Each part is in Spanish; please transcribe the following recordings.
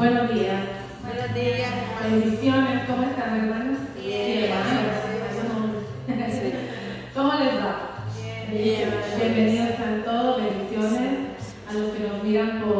Buenos días. Buenos días. Bendiciones. ¿Cómo están, hermanos? Bien. ¿Cómo les va? Bien. Bienvenidos a todos. Bendiciones a los que nos miran por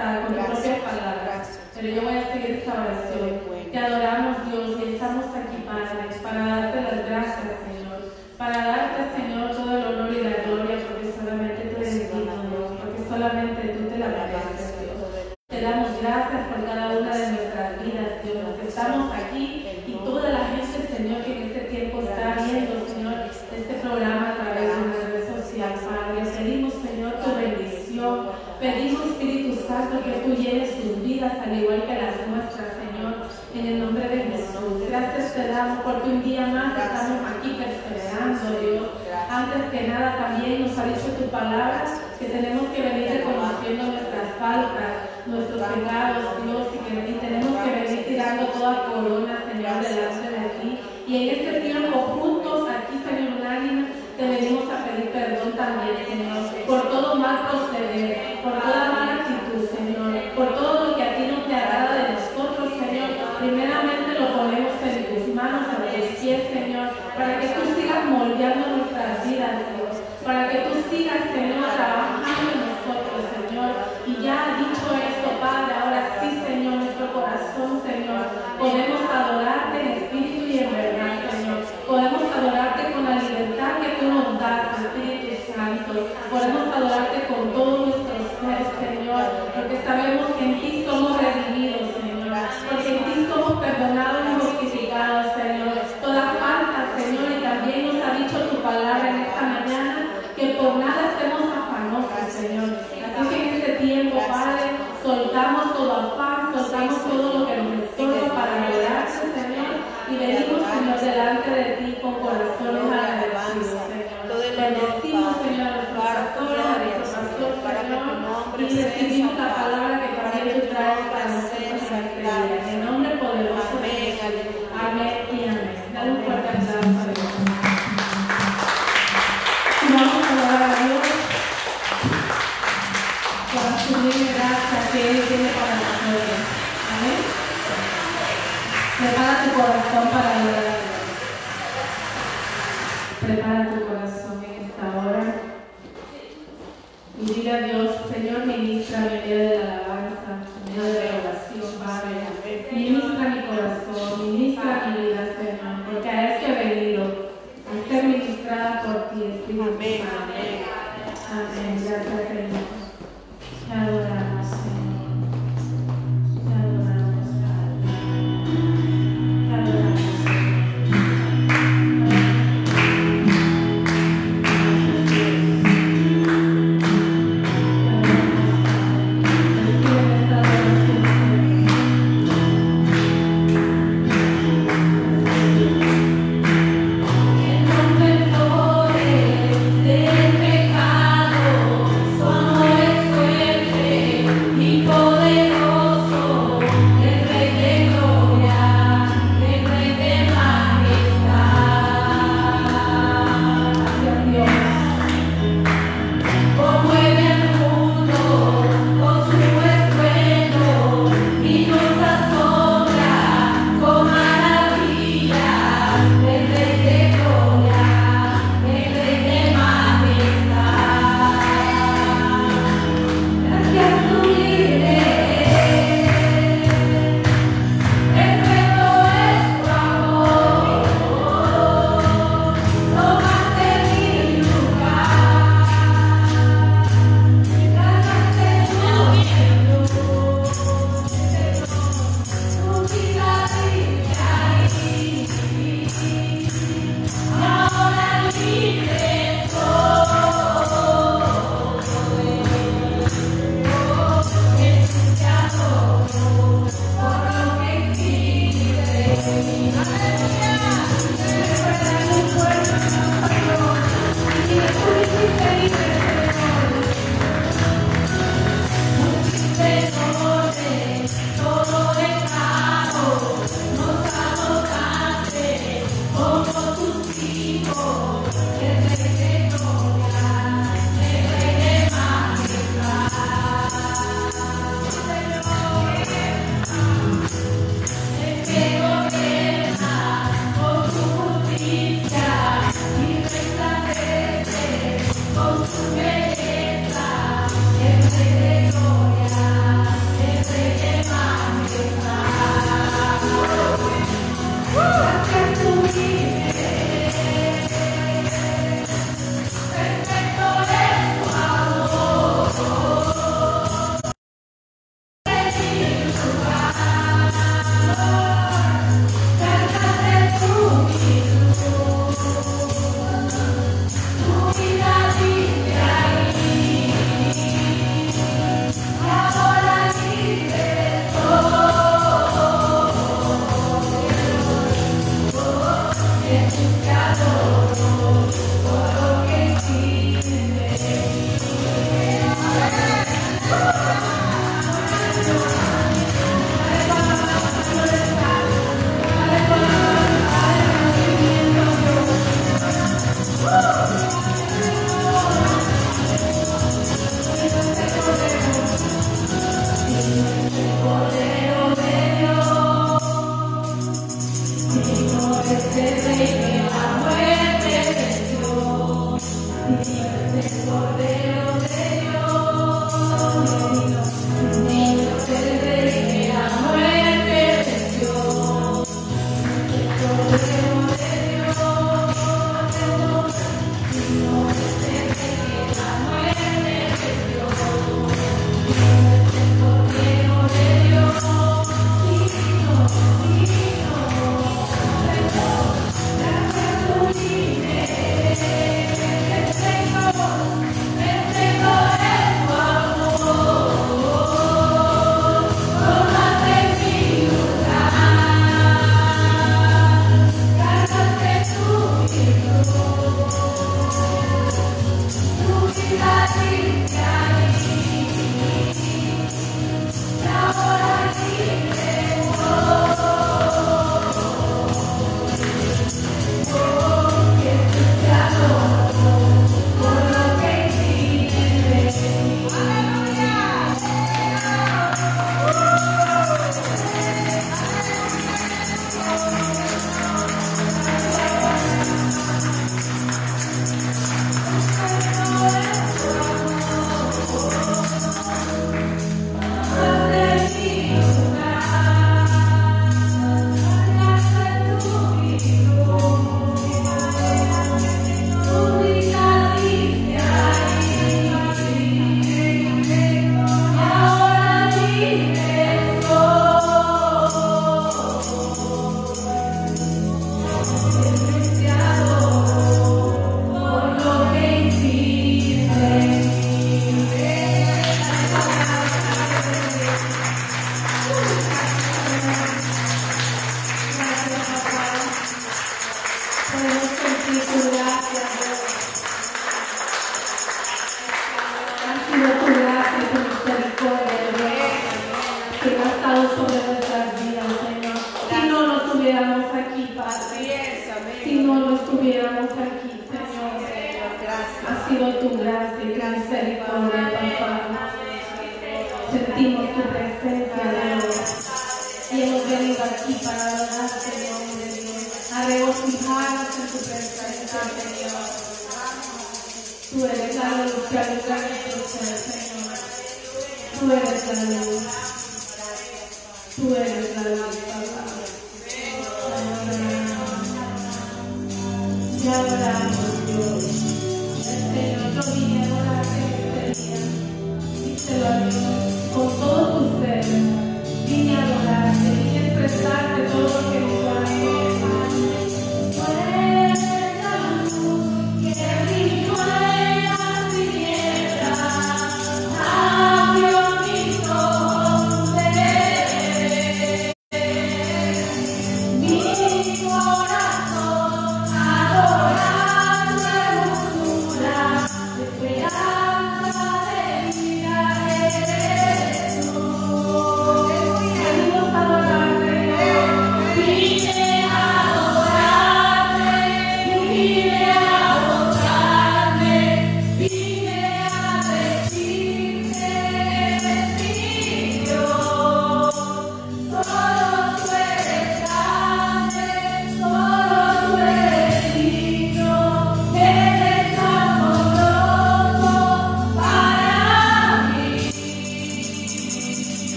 con tu propia palabras. Pero yo voy a seguir esta oración. Te adoramos.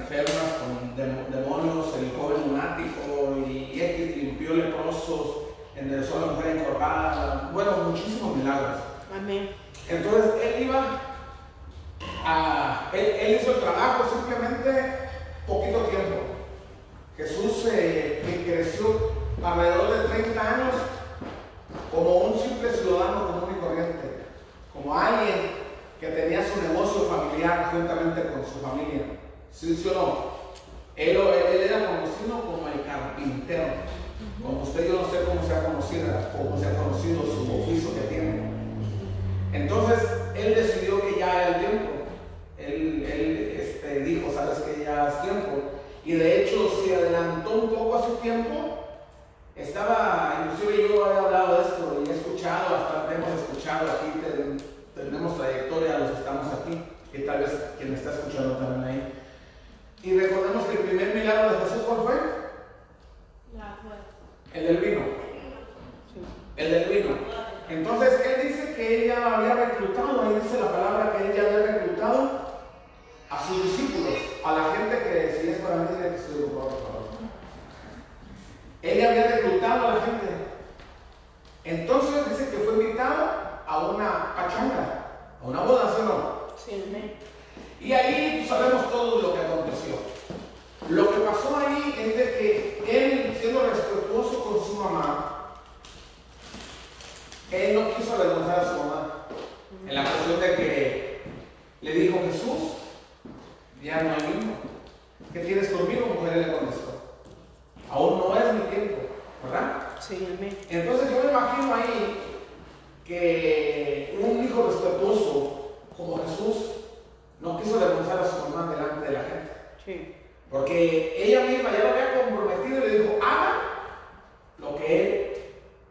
enfermas con demonios, el joven lunático y X limpió leprosos, enderezó a la mujer encorvada, bueno, muchísimos milagros. Amén. Entonces él iba a. Él, hizo el trabajo simplemente poquito tiempo. Jesús eh, creció alrededor de 30 años como un simple ciudadano común y corriente, como alguien que tenía su negocio familiar juntamente con su familia. ¿Sí, sí o no? Él, era conocido como el carpintero. Como usted, yo no sé cómo se ha conocido, cómo se ha conocido su oficio que tiene. Entonces, él decidió que ya era el tiempo. Él, él este, dijo, sabes que ya es tiempo. Y de hecho, se adelantó un poco a su tiempo. Estaba, inclusive yo había hablado de esto y he escuchado, hasta hemos escuchado aquí, tenemos trayectoria, los que estamos aquí, que tal vez quien está escuchando también ahí y recordemos que el primer milagro de Jesús, ¿cuál fue? La el del vino. El del vino. Entonces él dice que ella había reclutado, ahí dice la palabra que ella había reclutado a sus discípulos, a la gente que si es para mí, tiene que ser por favor. Ella había reclutado a la gente. Entonces dice que fue invitada a una pachanga, a una boda, ¿sí o no? Sí, y ahí sabemos todo lo que aconteció. Lo que pasó ahí es de que él, siendo respetuoso con su mamá, él no quiso avergonzar a su mamá. En la cuestión de que le dijo Jesús, ya no hay mismo. ¿Qué tienes conmigo, mujer? Le contestó. Aún no es mi tiempo, ¿verdad? Sí, amén. Entonces yo me imagino ahí que un hijo respetuoso como Jesús no quiso avergonzar a su mamá delante de la gente. Sí. Porque ella misma ya lo había comprometido y le dijo, haga lo que él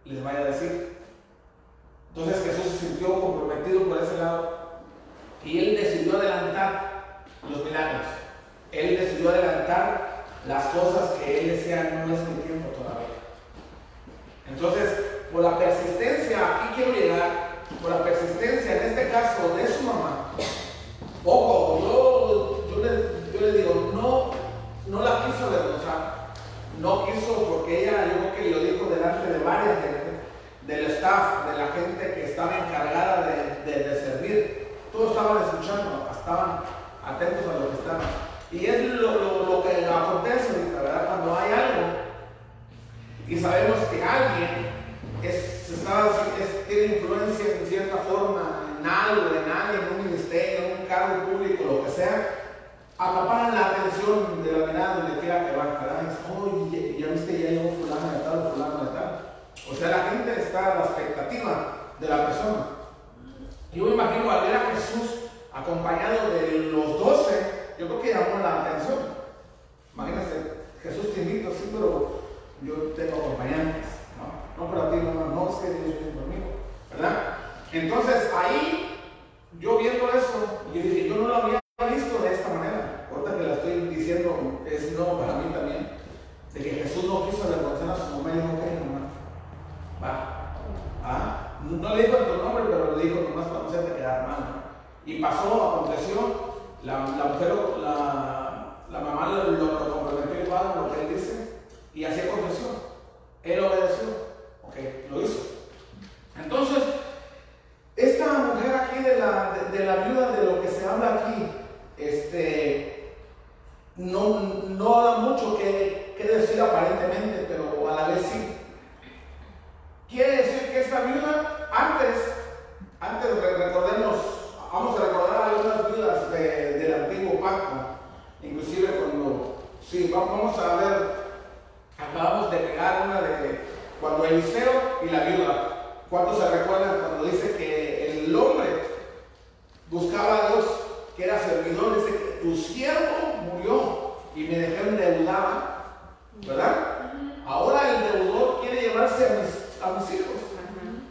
les vaya a decir. Entonces Jesús se sintió comprometido por ese lado y él decidió adelantar los milagros. Él decidió adelantar las cosas que él decía, no es mi tiempo todavía. Entonces, por la persistencia, aquí quiero llegar, por la persistencia en este caso de su mamá, ojo, yo, yo, le, yo le digo, no, no la quiso avergonzar, no quiso porque ella, yo creo que lo dijo delante de varias gente, del staff, de la gente que estaba encargada de, de, servir, todos estaban escuchando, estaban atentos a lo que estaban. Y es lo, lo, lo que acontece ¿verdad? Cuando hay algo y sabemos que alguien es, es, tiene influencia en cierta forma algo, en alguien, en un ministerio, en un cargo público, lo que sea, acaparan la atención de la mirada donde quiera que va, ¿verdad? Oye, ya viste, ya llegó fulano de tal, fulano de tal. O sea, la gente está a la expectativa de la persona. Yo me imagino al ver a Jesús acompañado de los doce, yo creo que llamó la atención. Imagínense, Jesús te invito, sí, pero yo tengo acompañantes, ¿no? No para ti, no, no, es que Dios viene conmigo, ¿verdad? Entonces ahí, yo viendo eso, yo dije, yo no lo había visto de esta manera. Ahorita que la estoy diciendo, es no para mí también. De que Jesús no quiso avergonzar a su mamá y dijo, ok, mamá, va. Ah, no le dijo tu nombre, pero le dijo nomás para no hacerte quedar mal. Y pasó, aconteció, la, la mujer, la, la mamá lo, lo, comprometió igual lo que él dice, y así aconteció. Él obedeció, ok, lo hizo. Entonces, esta mujer aquí de de, la viuda, de lo que se habla aquí, este, no, no da mucho que, que decir aparentemente, pero a la vez sí. Quiere decir que esta viuda, antes, antes de recordemos, vamos a recordar algunas viudas de, del antiguo pacto, inclusive cuando, sí, vamos a ver, acabamos de pegar una de cuando Eliseo y la viuda. ¿Cuántos se recuerdan cuando dice que el hombre buscaba a Dios, que era servidor, dice tu siervo murió y me dejé endeudada, ¿verdad? Ahora el deudor quiere llevarse a mis, a mis hijos,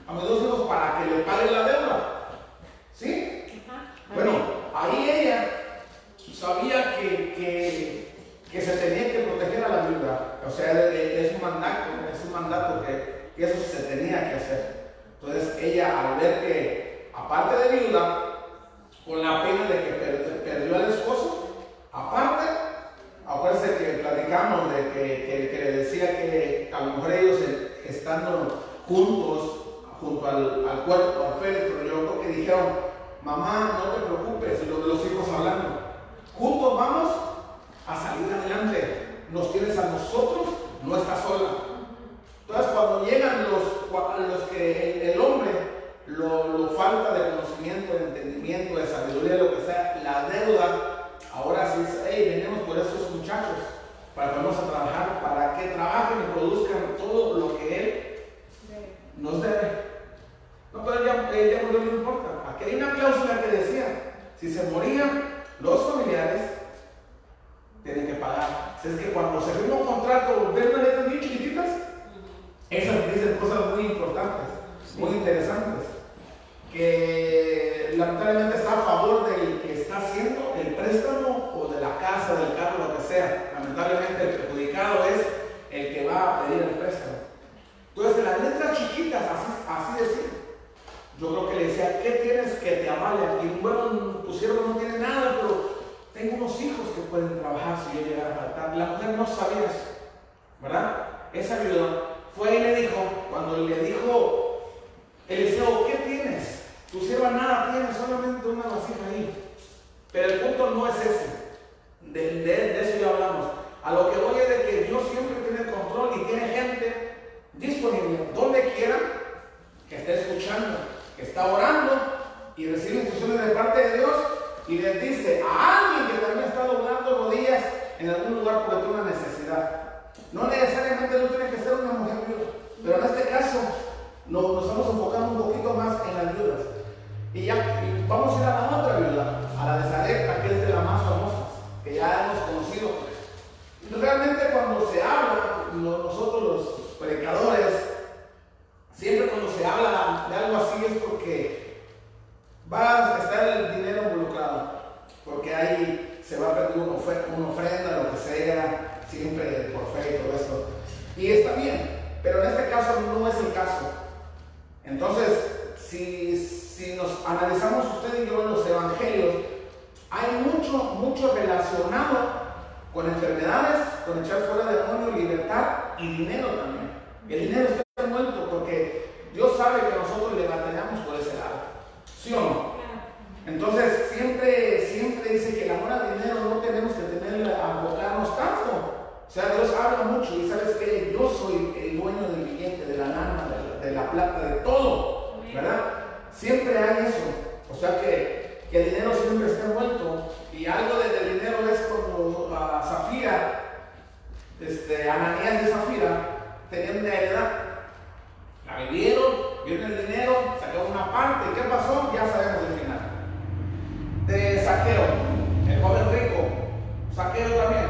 a mis dos hijos para que le paguen la deuda. ¿Sí? Bueno, ahí ella sabía que, que, que, se tenía que proteger a la viuda. O sea, es un mandato, es un mandato que, que eso se tenía que hacer. Entonces ella al ver que, aparte de viuda, con la pena de que per, perdió al esposo, aparte, acuérdense que platicamos de que, que, le decía que a lo mejor ellos estando juntos, junto al, al cuerpo, al féretro, yo creo que dijeron, mamá, no te preocupes, los, los hijos hablando, juntos vamos a salir adelante, nos tienes a nosotros, no estás sola. Entonces cuando llegan los, los que el hombre lo, falta de conocimiento, de entendimiento, de sabiduría, lo que sea, la deuda, ahora sí es, hey, venimos por esos muchachos, para que vamos a trabajar, para que trabajen y produzcan todo lo que Él nos debe. No, pero ya, ella no le importa. Aquí hay una cláusula que decía, si se morían los familiares, tienen que pagar. Si es que cuando se firma un contrato, ven letras bien chiquititas, esas dicen cosas muy importantes, muy interesantes, que lamentablemente está a favor del que está haciendo el préstamo o de la casa, del carro, lo que sea. Lamentablemente el perjudicado es el que va a pedir el préstamo. Entonces, las letras chiquitas, así, decir. Yo creo que le decía, ¿qué tienes que te avale? Y bueno, tu siervo no tiene nada, pero tengo unos hijos que pueden trabajar si yo llegara a faltar. La mujer no sabía eso, ¿verdad? Esa viuda fue y le dijo, cuando le dijo, Eliseo tu sierva nada tiene, solamente una vasija ahí. Pero el punto no es ese. De, eso ya hablamos. A lo que voy es de que Dios siempre tiene control y tiene gente disponible, donde quiera, que esté escuchando, que está orando y recibe instrucciones de parte de Dios y les dice a alguien que también está doblando rodillas en algún lugar porque tiene una necesidad. No necesariamente no tiene que ser una mujer viuda, pero en este caso nos, nos hemos enfocado un poquito más en las viudas. Y ya vamos a ir a la otra viuda, a la de Zarepta, que es de las más famosas, que ya hemos conocido. Realmente cuando se habla, nosotros los predicadores, siempre cuando se habla de algo así es porque va a estar el dinero involucrado, porque ahí se va a pedir una, ofe- una ofrenda, lo que sea, siempre por fe y todo eso. Y está bien, pero en este caso no es el caso. Entonces, si, si nos analizamos usted y yo en los evangelios, hay mucho, mucho relacionado con enfermedades, con echar fuera demonios, libertad y dinero también. El dinero está envuelto porque Dios sabe que nosotros le batallamos por ese lado. ¿Sí o no? Entonces, siempre, siempre dice que el amor al dinero no tenemos que tener a enfocarnos tanto. O sea, Dios habla mucho y sabes que yo soy el dueño del billete, de la lana, de la, de la plata, de todo. ¿Verdad? Siempre hay eso. O sea que, que el dinero siempre está envuelto. Y algo de- del dinero es como a Zafira, este, Ananías y Zafira tenían una heredad. La vendieron, vieron el dinero, sacaron una parte. ¿Qué pasó? Ya sabemos el final. De saqueo, el joven rico, saqueo también.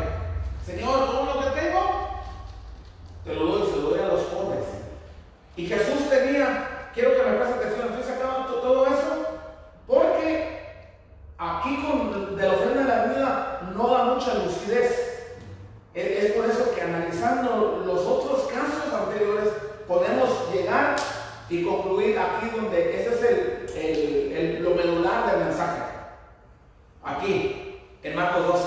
Señor, todo lo que tengo, te lo doy, se lo doy a los pobres. Y Jesús tenía, quiero que me presten atención, estoy sacando to- todo eso, porque aquí con de la ofrenda de la vida no da mucha lucidez. Es, es por eso que analizando los otros casos anteriores podemos llegar y concluir aquí donde ese es el, lo medular del mensaje. Aquí, en Marcos 12.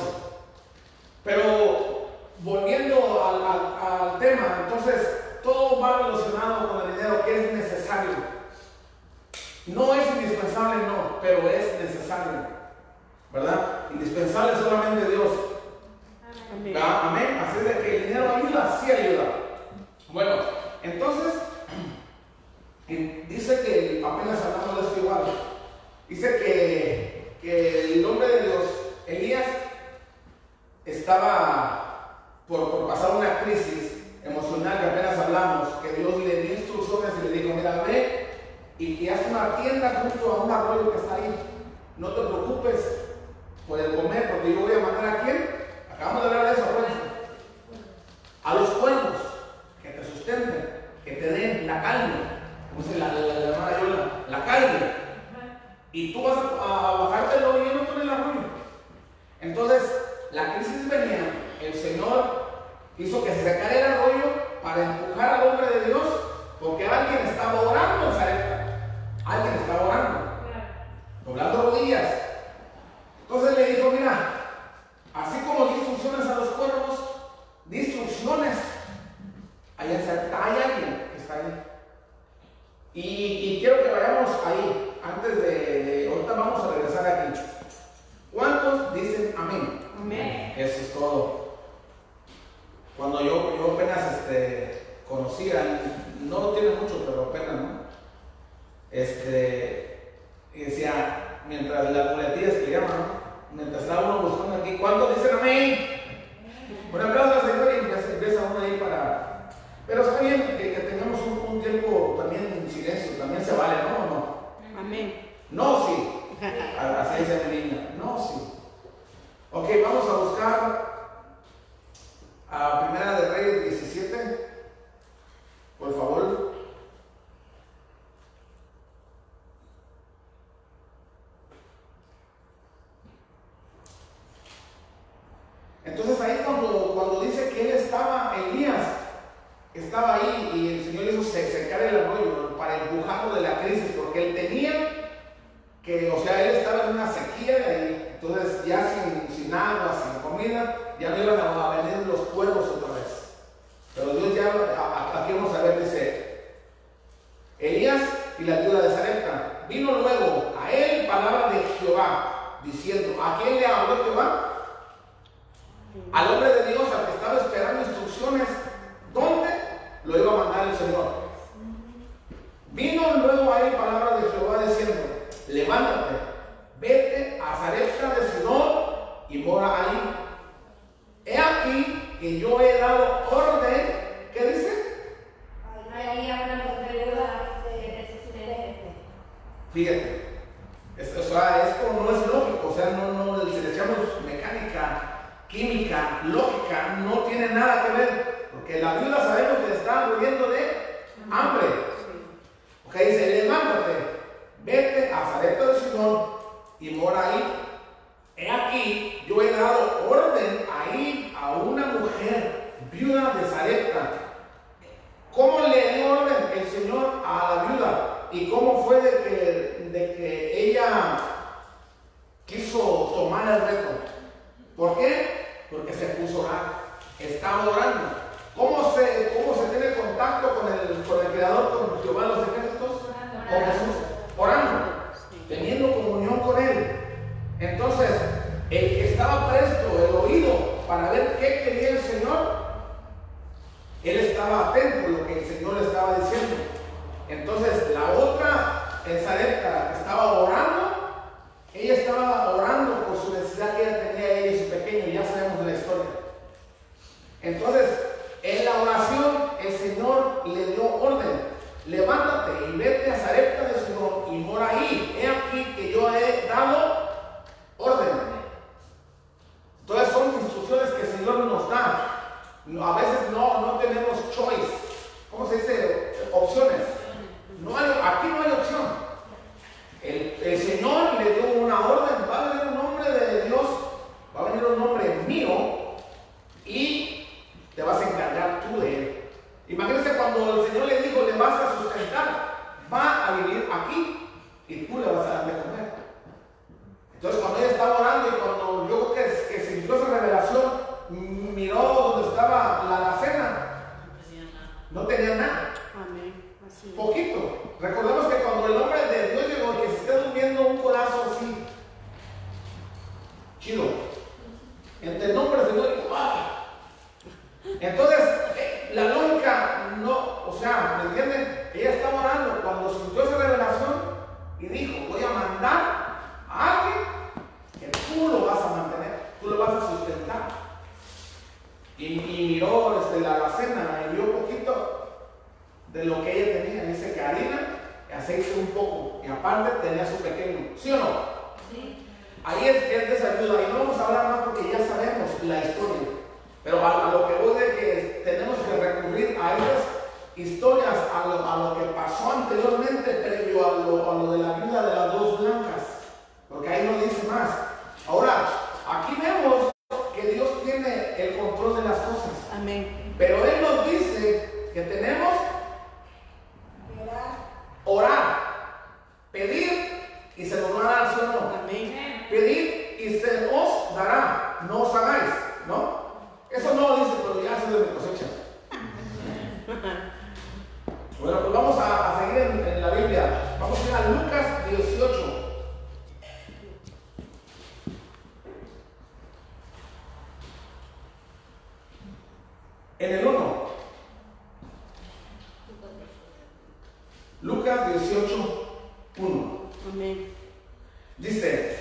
Pero volviendo al tema, entonces todo va relacionado con el dinero que es necesario. No es indispensable, no, pero es necesario. ¿Verdad? Indispensable solamente Dios. Amén. Ah, Amén. Así es de que el dinero ayuda, sí ayuda. Bueno, entonces, dice que, apenas hablamos de esto igual, dice que, que el hombre de Dios, Elías, estaba por, por pasar una crisis que apenas hablamos, que Dios le dio instrucciones y le dijo, mira, ve y, y haz una tienda junto a un arroyo que está ahí. No te preocupes por el comer, porque yo voy a mandar a quién. Acabamos de hablar de eso, acuérdense. A los cuervos que te sustenten, que te den la carne, como dice la, hermana Yola, la carne. Y tú vas a, a bajarte el hoyo con el arroyo. Entonces, la crisis venía, el Señor hizo que se sacara el arroyo para empujar al hombre de Dios, porque alguien estaba orando en Zarepta. Alguien estaba orando, doblando rodillas. Entonces le dijo, mira, así como di instrucciones a los cuervos, di instrucciones. Allá en Zarepta hay alguien que está ahí. Y, y quiero que vayamos ahí, antes de, de- ahorita vamos a regresar aquí. ¿Cuántos dicen amén? Amén. Eso es todo. Cuando yo, yo apenas este, conocía, no tiene mucho, pero apenas, ¿no? Este, y decía, mientras las muletillas que llaman, ¿no? mientras estaba uno buscando aquí, ¿cuántos dicen amén? Un aplauso al Señor y empieza, empieza uno ahí para. Pero está bien que, que tengamos un, un tiempo también en silencio, también se vale, ¿no? ¿O no? Amén. No, sí. Así dice mi niña. No, sí. Ok, vamos a buscar a Primera de Reyes 17. Por favor. orando Lucas 18, 1. Amén. Dice,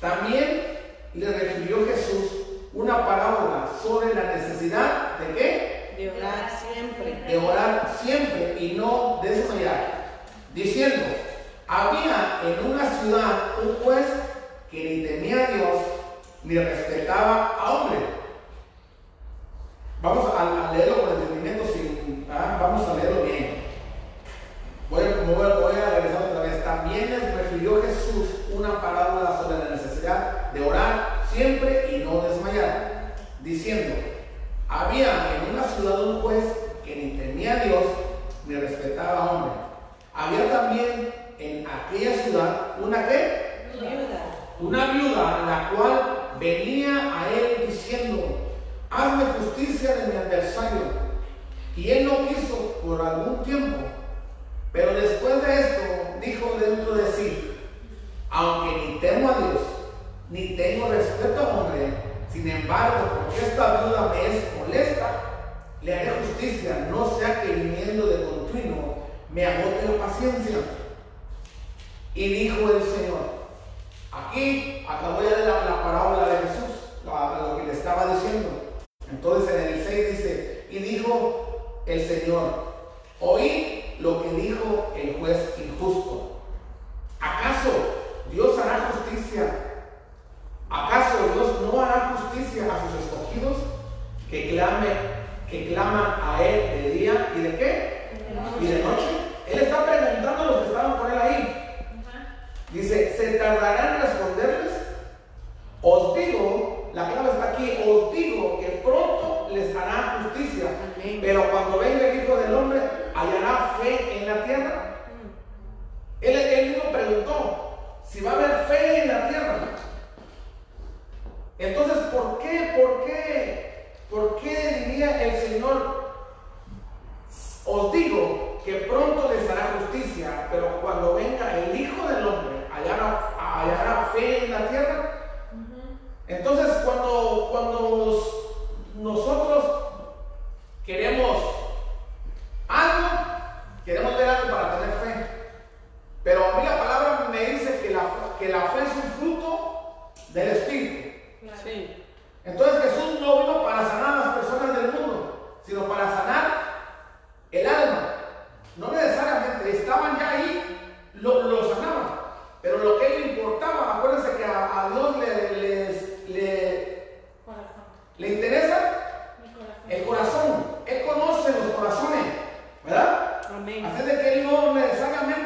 también le refirió Jesús una parábola sobre la necesidad de qué? De orar siempre. De orar siempre y no desmayar. Diciendo, había en una ciudad un juez que ni temía a Dios ni respetaba a hombre. Vamos a, leerlo con entendimiento, sin, ah, vamos a leerlo una parábola sobre la necesidad de orar siempre y no desmayar, diciendo, había en una ciudad un juez que ni temía a Dios ni respetaba a hombre. Había también en aquella ciudad una? Viuda. Una viuda la cual venía a él diciendo, hazme justicia de mi adversario. Y él no quiso por algún tiempo. Pero después de esto dijo dentro de sí, aunque ni temo a Dios, ni tengo respeto a hombre, sin embargo, porque esta duda me es molesta, le haré justicia, no sea que viniendo de continuo me agote la paciencia. Y dijo el Señor, aquí acabó ya de la, la parábola de Jesús, lo que le estaba diciendo. Entonces en el 6 dice, y dijo el Señor, oí lo que dijo el juez injusto. ¿Acaso Dios hará justicia. ¿Acaso Dios no hará justicia a sus escogidos que clame, que claman a Él de día y de qué? Y de noche. Él está preguntando a los que estaban con Él ahí. Dice, ¿se tardarán en responderles? Os digo, la clave está aquí, os digo que pronto les hará justicia. Pero cuando venga el Hijo del Hombre, hallará fe en la tierra. Mm. Él, él mismo preguntó, si va a haber fe en la tierra. Entonces, ¿por qué, por qué, por qué diría el Señor? Os digo que pronto les hará justicia, pero cuando venga el Hijo del Hombre, hallará, hallará fe en la tierra. Entonces, cuando, cuando nosotros queremos algo, queremos ver algo para tener fe. Pero a mí la palabra me dice que la, que la fe es un fruto del Espíritu. Entonces Jesús no vino para sanar a las personas del mundo, sino para sanar el alma. No necesariamente, estaban ya ahí, lo, lo sanaban. Pero lo que le importaba, acuérdense que a, Dios le, le, le interesa el corazón. Él conoce los corazones, ¿verdad? Amén. Así de que él no necesariamente,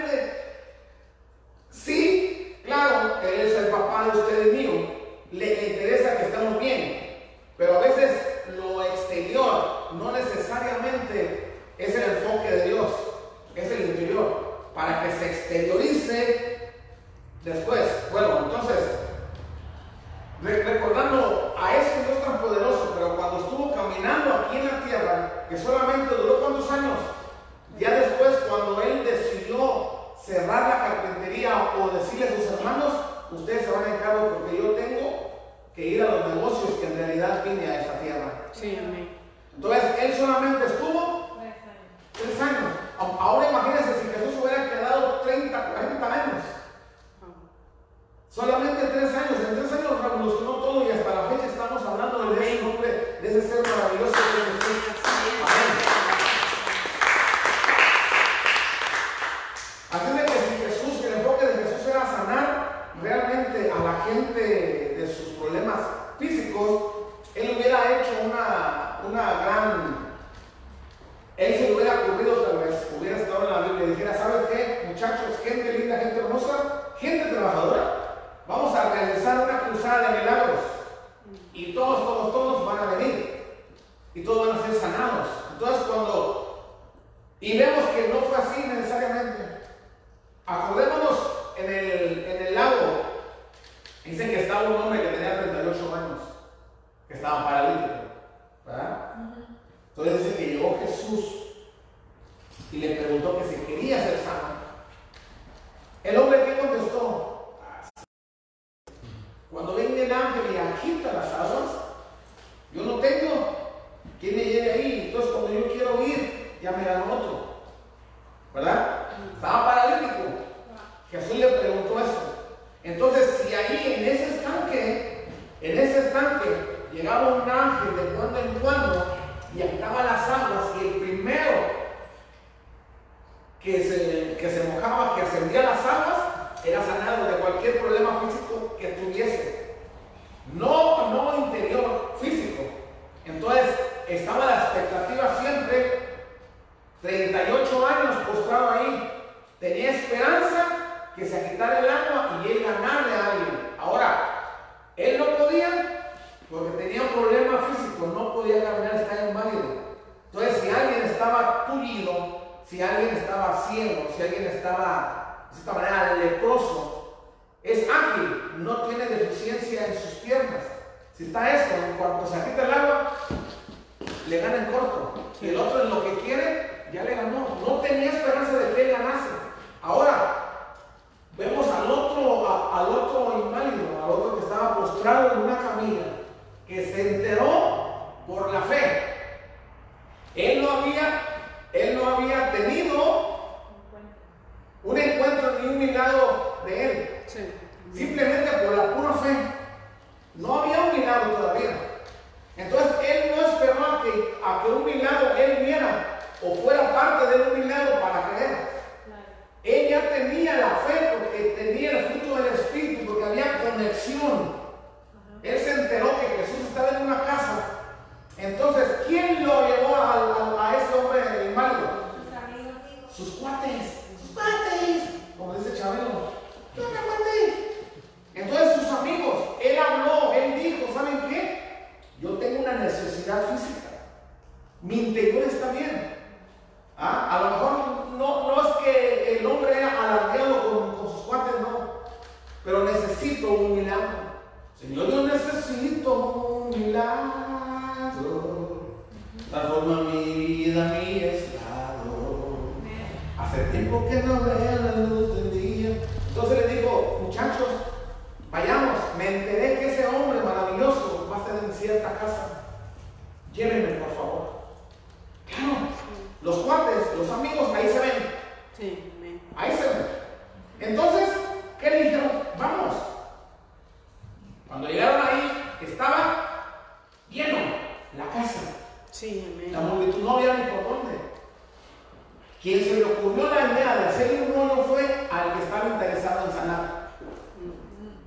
postrado en una camilla, que se enteró por la fe. Él no había, él no había tenido un encuentro ni un milagro de él. Simplemente por la pura fe. No había un milagro todavía. Entonces él no esperó a que, a que un milagro él viera o fuera parte de un milagro para creer. Ella tenía la fe porque tenía el fruto del Espíritu, porque había conexión. Él se enteró que Jesús estaba en una casa Entonces, ¿quién lo llevó a, a ese hombre inválido? Sus cuates, sus cuates, como dice Chabelo. Entonces sus amigos, él habló, él dijo, ¿saben qué? Yo tengo una necesidad física. Mi interior está bien. ¿Ah? A lo mejor no, no es que el hombre haya alardeado con, con sus cuates, no. Pero necesito un milagro. Señor, yo necesito un milagro. Transforma mi vida, mi estado. Hace tiempo que no veo la luz del día. Entonces le digo, muchachos, vayamos. Me enteré que ese hombre maravilloso va a estar en cierta casa. Llévenme, por favor. Claro, los cuates, los amigos, ahí se ven. Sí, Ahí se ven. Entonces, ¿qué le dijeron? Vamos. Cuando llegaron ahí, estaba lleno la casa. Sí, amén. La multitud no había ni por dónde. Quien se le ocurrió la idea de hacer un hoyo fue al que estaba interesado en sanar.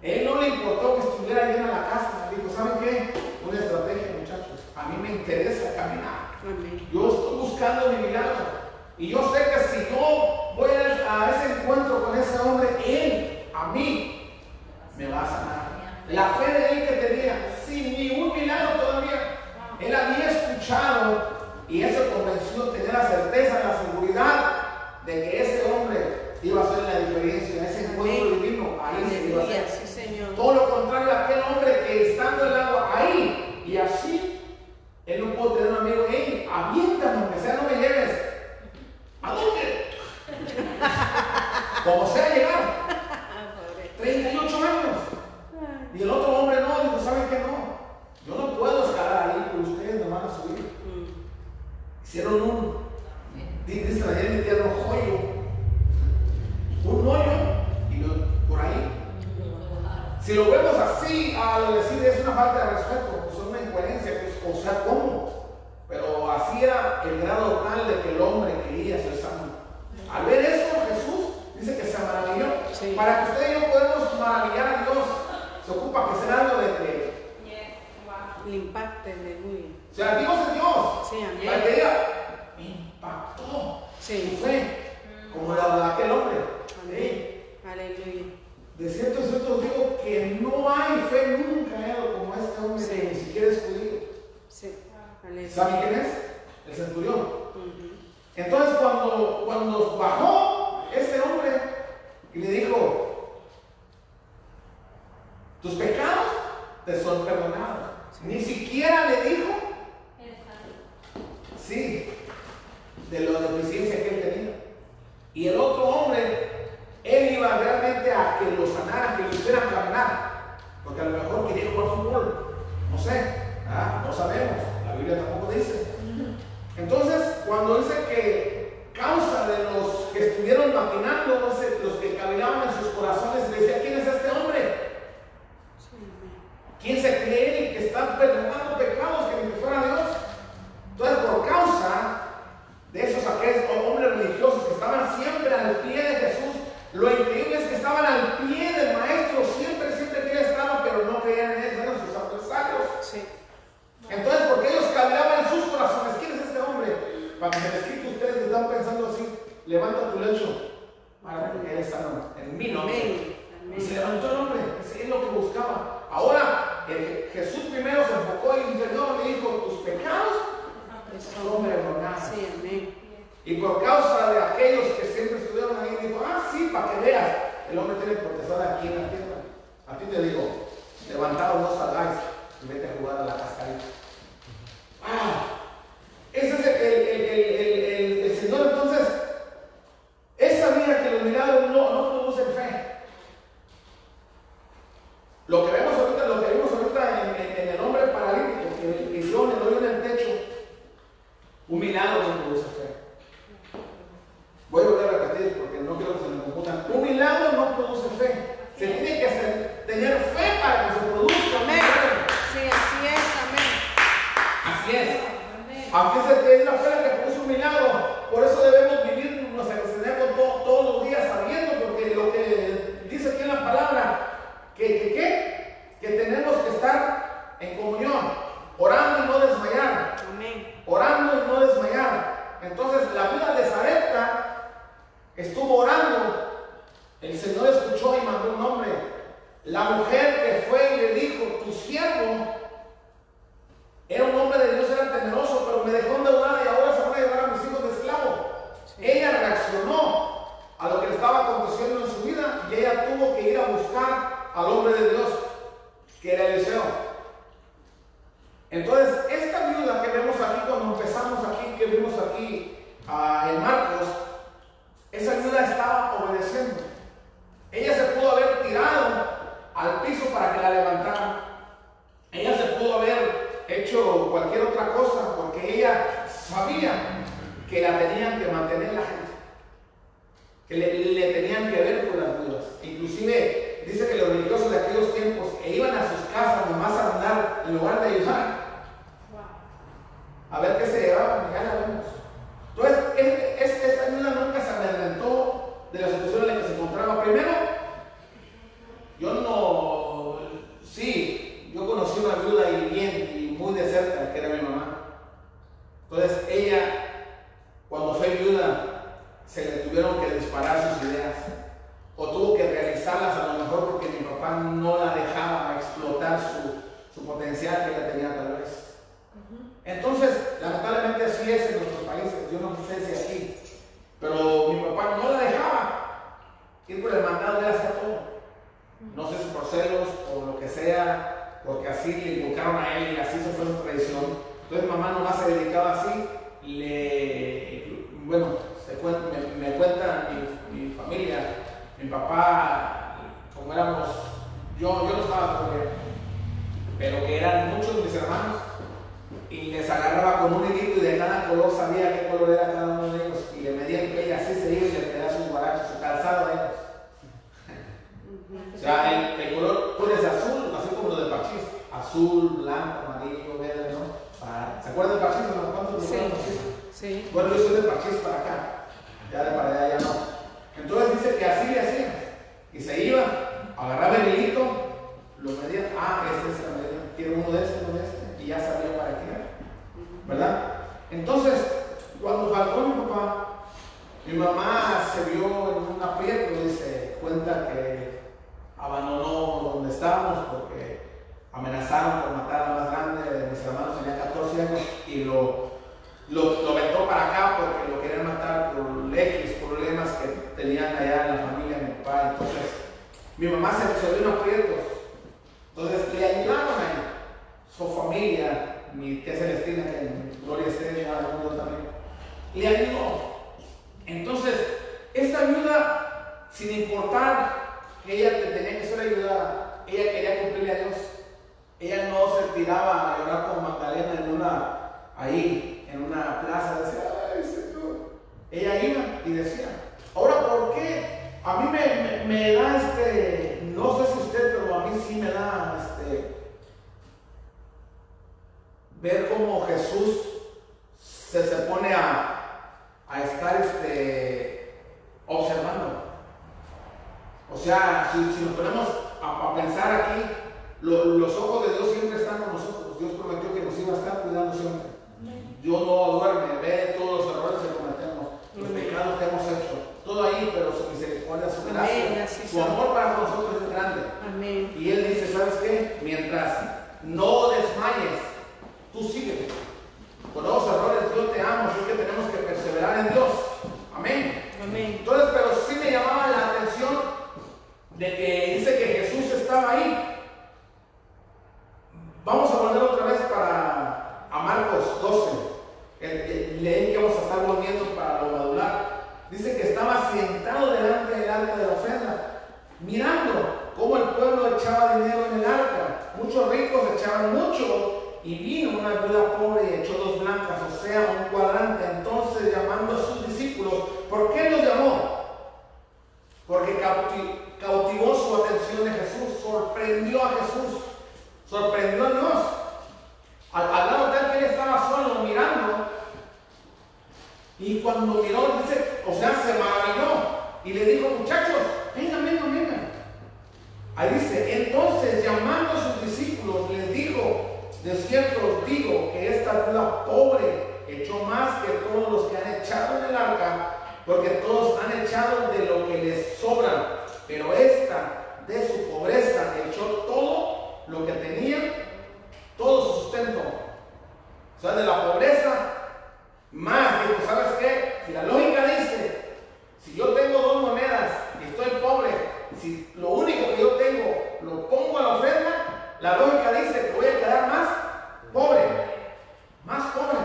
Él no le importó que estuviera llena la casa. Dijo, ¿saben qué? Una estrategia, muchachos. A mí me interesa caminar. Yo estoy buscando mi milagro. Y yo sé que si yo voy a, ese encuentro con ese hombre, él, a mí, me va a sanar. La fe de él que tenía, sin ningún milagro todavía. Él había escuchado y eso convenció, tenía la certeza, la seguridad de que ese hombre iba a hacer la diferencia, ese encuentro divino, ahí se iba a hacer. Todo lo contrario a aquel hombre que estando en el agua ahí y así, él no pudo tener un amigo, hey, aviéntame, aunque sea no me lleves. ¿A dónde? Como sea llegar. 38 años. Y el otro hombre no, dijo, ¿saben qué no? Yo no puedo escalar ahí, pero ustedes me van a subir. Hicieron un, dice ayer mi tierno hoyo. Un hoyo y lo, por ahí. Si lo vemos así, al decir es una falta de respeto, pues es una incoherencia, pues, o sea, ¿cómo? Pero así era el grado tal de que el hombre quería ser sano. Al ver eso, Jesús dice que se maravilló. Para que usted y yo podamos maravillar a Dios, se ocupa que sea algo de que le impacte, aleluya. O sea, Dios es Dios. Sí, amén. Para que me impactó sí. su fe, como la de aquel hombre. Amén. Aleluya. De cierto, cierto digo que no hay fe nunca ¿eh? como este hombre sí. que ni siquiera es judío. Sí. Aleluya. ¿Saben quién es? El centurión. Uh -huh. Entonces cuando, cuando bajó ese hombre y le dijo, tus pecados te son perdonados. Ni siquiera le dijo, sí, de la deficiencia que él tenía. Y el otro hombre, él iba realmente a que lo sanara, que lo hiciera caminar. Porque a lo mejor quería jugar fútbol. No sé, ¿ah? no sabemos. La Biblia tampoco dice. Entonces, cuando dice que causa de los que estuvieron maquinando, los que caminaban en sus corazones, le decía, ¿quién es este hombre? ¿Quién se cree el que está perdonando pecados que ni que fuera Dios? Entonces, por causa de esos aquellos hombres religiosos que estaban siempre al pie de Jesús, lo increíble es que estaban al pie del maestro, siempre, siempre que él estaba, pero no creían en él, eran sus adversarios. Sí. Entonces, porque ellos caminaban en sus corazones, ¿quién es este hombre? Para que me escrito ustedes están pensando así, levanta tu lecho para que eres sano. En mi nombre. Y se levantó el hombre, es lo que buscaba. Ahora, Jesús primero se enfocó en el interior y dijo, tus pecados son perdonados. Sí, amén. Y por causa de aquellos que siempre estuvieron ahí, dijo, ah, sí, para que veas, el hombre tiene protección aquí en la tierra. A ti te digo, levantados no salgáis y vete a jugar a la cascarita. ¡Ah! Ese es el, el, el, el, Señor, entonces, él sabía que los milagros no, no producen fe. Lo que vemos un milagro no produce fe. Voy a volver a repetir porque no quiero que se me confundan. Un milagro no produce fe. Se tiene que hacer, tener fe para que se produzca milagro. Sí, así es, amén. Así es. Aunque se es la fe la que produce un milagro. Por eso debemos vivir nuestra cristianismo todo, todos los días sabiendo, porque lo que dice aquí en la palabra, que, que, que, que tenemos que estar en comunión, orando y no desmayar. Entonces la viuda de Zarepta estuvo orando. El Señor escuchó y mandó un hombre. La mujer que fue y le dijo, tu siervo era un hombre de Dios, era temeroso, pero me dejó endeudada y ahora se van a llevar a mis hijos de esclavo. Ella reaccionó a lo que le estaba aconteciendo en su vida y ella tuvo que ir a buscar al hombre de Dios, que era Eliseo. Entonces, esta viuda que vemos aquí, cuando empezamos aquí, que vimos aquí ah, en Marcos, esa viuda estaba obedeciendo. Ella se pudo haber tirado al piso para que la levantaran. Ella se pudo haber hecho cualquier otra cosa porque ella sabía que la tenían que mantener la gente. Que le, tenían que ver por las viudas. Inclusive dice que los religiosos de aquellos tiempos e iban a sus casas nomás a andar en lugar de ayudar. A ver qué se llevaban, ya la vemos. Entonces, esta viuda nunca se amedrentó de la situación en la que se encontraba. Primero, yo no, sí, yo conocí una viuda y bien, y muy de cerca, que era mi mamá. Entonces, ella, cuando fue viuda, se le tuvieron que disparar sus ideas. O tuvo que realizarlas a lo mejor porque mi papá no la dejaba explotar su, su potencial que ella tenía tal vez. Entonces, lamentablemente así es en nuestros países, yo no sé si aquí, pero mi papá no la dejaba ir por el mandado de todo. No sé si por celos o lo que sea, porque así le invocaron a él y así se fue su tradición. Entonces mamá nomás se dedicaba así, le, bueno, me, cuenta mi, familia, mi papá, como éramos, yo, yo no estaba con él, pero que eran muchos de mis hermanos, y les agarraba con un hilito y de cada color sabía qué color era cada uno de ellos y le medía el pelo así se iba y le pedía sus guarachos, su calzado de ellos. o sea, el, color, tú eres azul, así como lo de Pachis, azul, blanco, amarillo, verde, ¿no? ¿Se acuerdan del Pachis? ¿No? ¿Cuántos sí. sí. Bueno, yo soy de Pachis para acá, ya de para allá ya no. Entonces dice que así le hacía y se iba, agarraba el hilito, lo medía, ah, este es el medida, quiero uno de este, uno de este, y ya sabía para qué Entonces, cuando faltó mi papá, mi mamá se vio en un aprieto, dice, cuenta que abandonó donde estábamos porque amenazaron por matar a la más grande de mis hermanos, tenía 14 años, y lo, lo, lo para acá porque lo querían matar por X problemas que tenían allá en la familia de mi papá. Entonces, mi mamá se, se vio en aprietos. Entonces, le ayudaron a su familia, mi tía Celestina, que Gloria esté mundo también, le ayudó. Entonces, esta ayuda, sin importar que ella tenía que ser ayudada, ella quería cumplirle a Dios. Ella no se tiraba a llorar con Magdalena en una, ahí, en una plaza, decía, ay Señor. Ella iba y decía, ahora, ¿por qué? A mí me, me da este, no sé si usted, pero a mí sí me da este, ver cómo Jesús se, se pone a, a estar este, observando. O sea, si, si nos ponemos a, pensar aquí, los ojos de Dios siempre están con nosotros. Dios prometió que nos iba a estar cuidando siempre. Dios no duerme, ve todos los errores que cometemos, los pecados que hemos hecho. Todo ahí, pero su misericordia, su gracia, su amor para nosotros es grande. Amén. Y Él dice, ¿sabes qué? Mientras no desmayes, Tú sígueme. Con los errores, yo te amo, así que tenemos que perseverar en Dios. Amén. Amén. Entonces, pero sí me llamaba la atención de que dice que Jesús estaba ahí. Vamos a volver otra vez para a Marcos 12. Leí que vamos a estar volviendo para lo madurar. Dice que estaba sentado delante del arca de la ofrenda, mirando cómo el pueblo echaba dinero en el arca. Muchos ricos echaban mucho y vino una viuda pobre y echó dos blancas, o sea, un cuadrante. Entonces, llamando a sus discípulos, ¿por qué los llamó? Porque cautivó su atención de Jesús, sorprendió a Jesús, sorprendió a Dios. Al, lado tal que él estaba solo mirando, y cuando miró, dice, o sea, se maravilló y le dijo, muchachos, vengan, vengan, vengan. Ahí dice, entonces llamando a sus discípulos, les de cierto os digo que esta viuda pobre echó más que todos los que han echado en el arca, porque todos han echado de lo que les sobra, pero esta de su pobreza echó todo lo que tenía, todo su sustento. O sea, de la pobreza, más, digo, ¿sabes qué? Si la lógica dice, si yo tengo dos monedas y estoy pobre, si lo único que yo tengo lo pongo a la ofrenda, la lógica dice que voy a quedar más pobre, más pobre.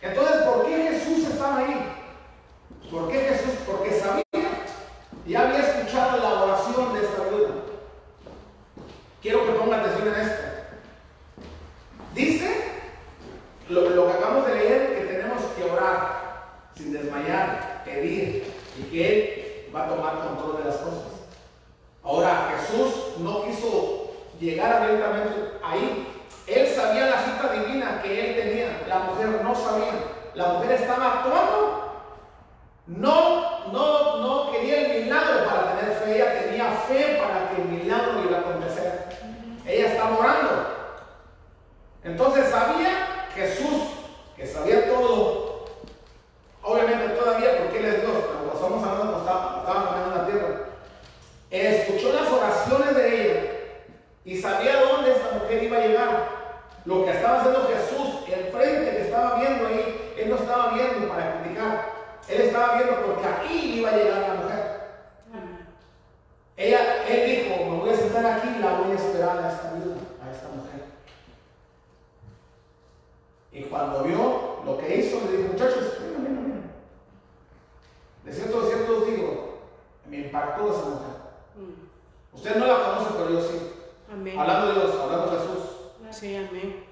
Entonces, ¿por qué Jesús estaba ahí? ¿Por qué Jesús? Porque sabía y había escuchado la oración de esta viuda. Quiero que ponga atención en esto. Dice lo, lo que acabamos de leer, que tenemos que orar sin desmayar, pedir y que Él va a tomar control de las cosas. Ahora, Jesús no quiso llegar abiertamente ahí. Él sabía la cita divina que él tenía, la mujer no sabía. La mujer estaba actuando. No, no, no quería el milagro para tener fe, ella tenía fe para que el milagro iba a acontecer. Ella estaba orando. Entonces sabía Jesús, que sabía todo, obviamente todavía porque Él es Dios, pero estamos hablando cuando estaba, estaba en la tierra, escuchó las oraciones de ella y sabía dónde esta mujer iba a llegar. Lo que estaba haciendo Jesús, el frente que estaba viendo ahí, Él no estaba viendo para criticar, Él estaba viendo porque aquí iba a llegar la mujer. Ella, él dijo, me voy a sentar aquí y la voy a esperar a esta viuda, a esta mujer. Y cuando vio lo que hizo, le dijo, muchachos, vengan, vengan, vengan. De cierto, de cierto os digo, me impactó esa mujer. Usted no la conoce, pero yo sí. Amén. Hablando de Dios, hablando de Jesús. Sí, amén.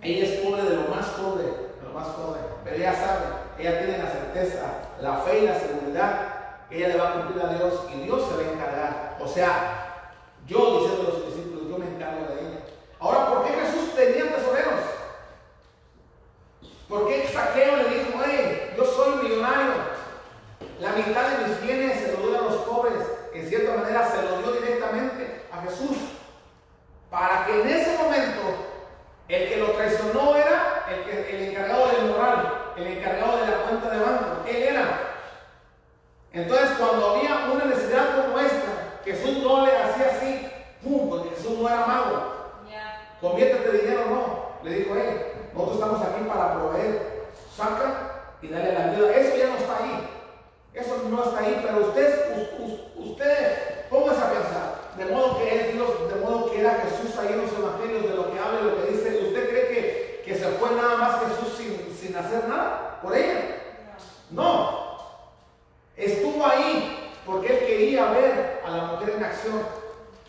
Ella es pobre de lo más pobre, de lo más pobre. Pero ella sabe, ella tiene la certeza, la fe y la seguridad que ella le va a cumplir a Dios y Dios se va a encargar. O sea, yo, diciendo a los discípulos, yo me encargo de ella. Ahora, ¿por qué Jesús tenía tesoreros? ¿Por qué Saqueo le dijo, hey, yo soy millonario? La mitad de mis bienes se lo doy a los pobres. En cierta manera se lo dio directamente a Jesús. Para que en ese momento el que lo traicionó era el, que, el encargado del moral, el encargado de la cuenta de banco. Él era. Entonces cuando había una necesidad como esta, Jesús no le hacía así, pum, porque Jesús no era mago. Conviértete dinero, no. Le dijo, hey, nosotros estamos aquí para proveer. Saca y dale la viuda. Eso ya no está ahí. Eso no está ahí, pero usted, usted, póngase a pensar. De modo que es de modo que era Jesús ahí en los evangelios, de lo que habla y lo que dice. ¿Usted cree que, que se fue nada más Jesús sin, sin hacer nada por ella? No. Estuvo ahí porque él quería ver a la mujer en acción.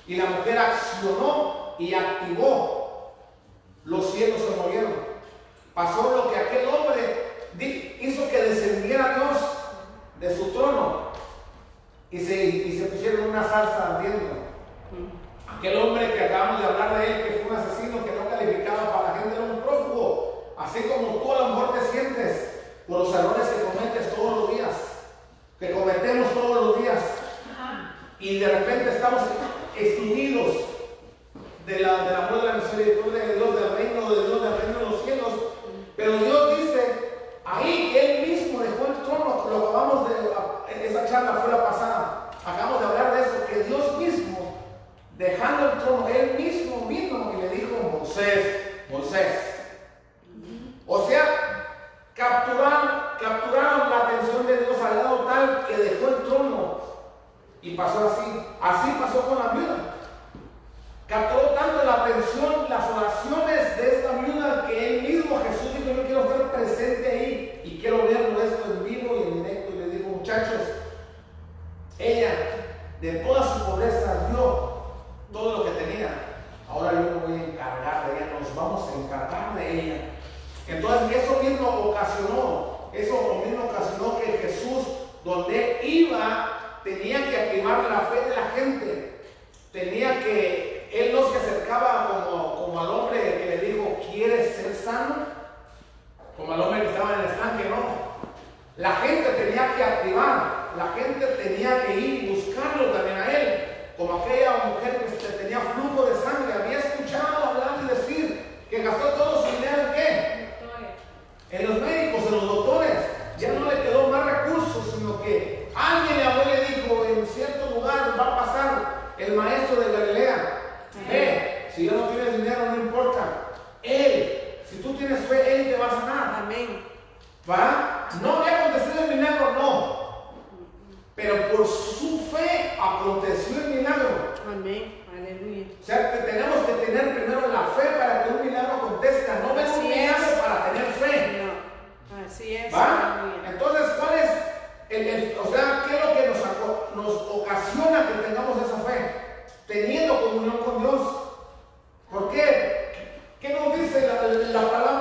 Y la mujer accionó y activó. Los cielos se movieron. Pasó lo que aquel hombre hizo que descendiera Dios de su trono y se, y se pusieron una salsa ardiendo. Aquel hombre que acabamos de hablar de él, que fue un asesino que no calificaba para la gente, era un prófugo. Así como tú a lo mejor te sientes por los errores que cometes todos los días, que cometemos todos los días, y de repente estamos excluidos de la, del amor de la misericordia de Dios, del reino de Dios, del reino de los cielos. Pero Dios dice ahí que Él mismo dejó el trono, lo acabamos de, esa charla fue la pasada, acabamos de hablar de eso, que Dios mismo, dejando el trono, Él mismo vino y le dijo, Moisés, Moisés. O sea, capturaron, capturaron la atención de Dios al lado tal que dejó el trono y pasó así. Así pasó con la viuda. Capturó tanto la atención, las oraciones de esta viuda que él mismo, Jesús, dijo, yo quiero estar presente ahí y quiero verlo esto en vivo y en directo. Y le digo, muchachos, ella de toda su pobreza dio todo lo que tenía. Ahora yo me voy a encargar de ella, nos vamos a encargar de ella. Entonces eso mismo ocasionó, eso mismo ocasionó que Jesús, donde iba, tenía que activar la fe de la gente. Tenía que, él no se acercaba como, como al hombre que le dijo, ¿quieres ser sano? Como al hombre que estaba en el estanque, no. La gente tenía que activar, la gente tenía que ir él aquella mujer que tenía flujo de sangre, había escuchado hablar y decir que gastó todo su dinero en qué? En los médicos, en los doctores. Ya no le quedó más recursos, sino que alguien le habló y le dijo, en cierto lugar va a pasar el maestro de Galilea. Eh, si yo no tienes dinero, no importa. Él, si tú tienes fe, Él te va a sanar. Amén. ¿Va? No había acontecido el dinero no. Pero por su fe aconteció Amén. Aleluya. O sea, que tenemos que tener primero la fe para que un milagro conteste. No ves un milagro para tener fe. Así es. ¿Va? Entonces, ¿cuál es? El, o sea, ¿qué es lo que nos, ocasiona que tengamos esa fe? Teniendo comunión con Dios. ¿Por qué? ¿Qué nos dice la palabra?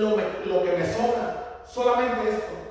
Lo, que me sobra. Solamente esto.